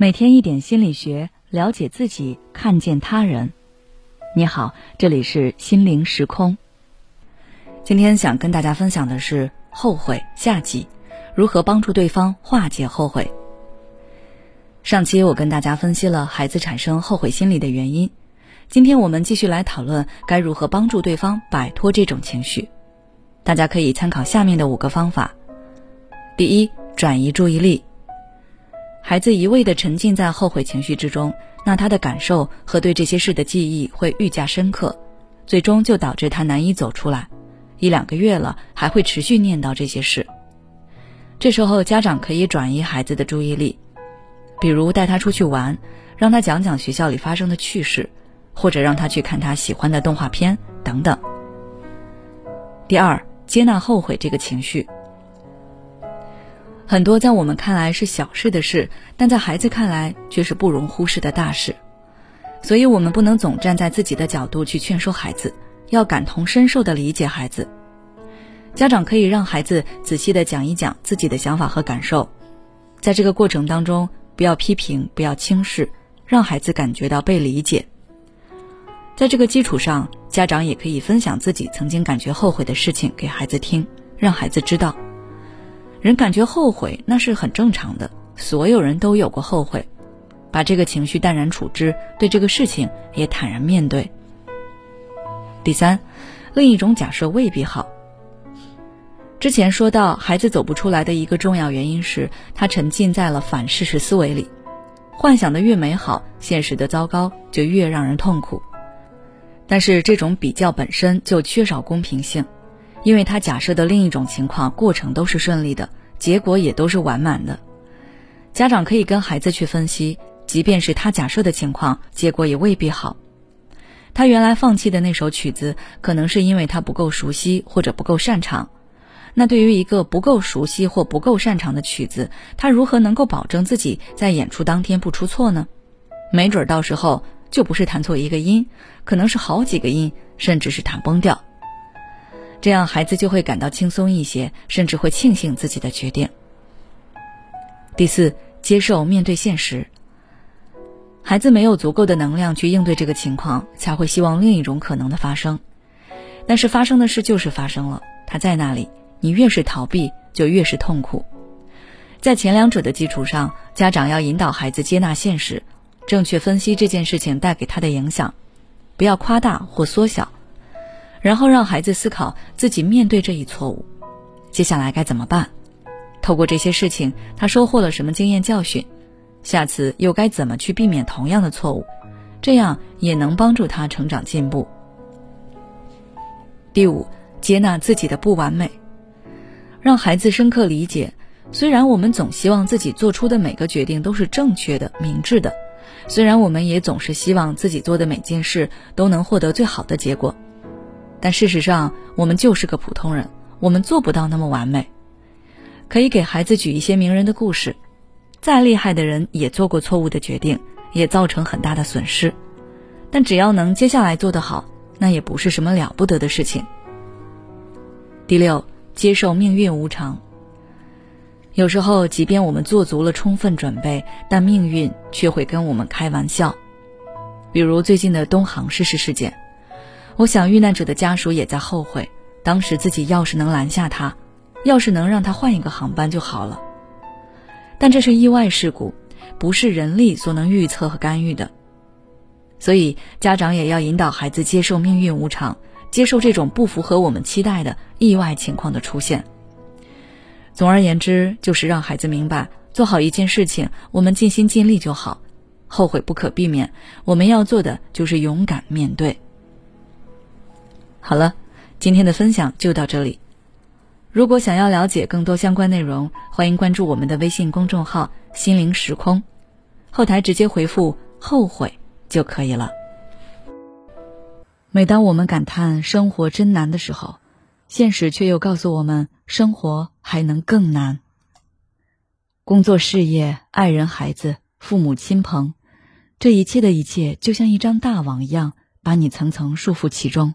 每天一点心理学，了解自己，看见他人。你好，这里是心灵时空。今天想跟大家分享的是后悔下集，如何帮助对方化解后悔。上期我跟大家分析了孩子产生后悔心理的原因，今天我们继续来讨论该如何帮助对方摆脱这种情绪。大家可以参考下面的五个方法。第一，转移注意力。孩子一味地沉浸在后悔情绪之中，那他的感受和对这些事的记忆会愈加深刻，最终就导致他难以走出来。一两个月了，还会持续念叨这些事。这时候，家长可以转移孩子的注意力，比如带他出去玩，让他讲讲学校里发生的趣事，或者让他去看他喜欢的动画片等等。第二，接纳后悔这个情绪。很多在我们看来是小事的事，但在孩子看来却是不容忽视的大事。所以，我们不能总站在自己的角度去劝说孩子，要感同身受的理解孩子。家长可以让孩子仔细的讲一讲自己的想法和感受，在这个过程当中，不要批评，不要轻视，让孩子感觉到被理解。在这个基础上，家长也可以分享自己曾经感觉后悔的事情给孩子听，让孩子知道。人感觉后悔，那是很正常的。所有人都有过后悔，把这个情绪淡然处之，对这个事情也坦然面对。第三，另一种假设未必好。之前说到，孩子走不出来的一个重要原因是他沉浸在了反事实思维里，幻想的越美好，现实的糟糕就越让人痛苦。但是这种比较本身就缺少公平性。因为他假设的另一种情况，过程都是顺利的，结果也都是完满的。家长可以跟孩子去分析，即便是他假设的情况，结果也未必好。他原来放弃的那首曲子，可能是因为他不够熟悉或者不够擅长。那对于一个不够熟悉或不够擅长的曲子，他如何能够保证自己在演出当天不出错呢？没准到时候就不是弹错一个音，可能是好几个音，甚至是弹崩掉。这样，孩子就会感到轻松一些，甚至会庆幸自己的决定。第四，接受面对现实。孩子没有足够的能量去应对这个情况，才会希望另一种可能的发生。但是发生的事就是发生了，它在那里，你越是逃避，就越是痛苦。在前两者的基础上，家长要引导孩子接纳现实，正确分析这件事情带给他的影响，不要夸大或缩小。然后让孩子思考自己面对这一错误，接下来该怎么办？透过这些事情，他收获了什么经验教训？下次又该怎么去避免同样的错误？这样也能帮助他成长进步。第五，接纳自己的不完美，让孩子深刻理解，虽然我们总希望自己做出的每个决定都是正确的、明智的，虽然我们也总是希望自己做的每件事都能获得最好的结果。但事实上，我们就是个普通人，我们做不到那么完美。可以给孩子举一些名人的故事，再厉害的人也做过错误的决定，也造成很大的损失。但只要能接下来做得好，那也不是什么了不得的事情。第六，接受命运无常。有时候，即便我们做足了充分准备，但命运却会跟我们开玩笑。比如最近的东航失事事件。我想，遇难者的家属也在后悔，当时自己要是能拦下他，要是能让他换一个航班就好了。但这是意外事故，不是人力所能预测和干预的。所以，家长也要引导孩子接受命运无常，接受这种不符合我们期待的意外情况的出现。总而言之，就是让孩子明白，做好一件事情，我们尽心尽力就好，后悔不可避免。我们要做的就是勇敢面对。好了，今天的分享就到这里。如果想要了解更多相关内容，欢迎关注我们的微信公众号“心灵时空”，后台直接回复“后悔”就可以了。每当我们感叹生活真难的时候，现实却又告诉我们，生活还能更难。工作、事业、爱人、孩子、父母亲朋，这一切的一切，就像一张大网一样，把你层层束缚其中。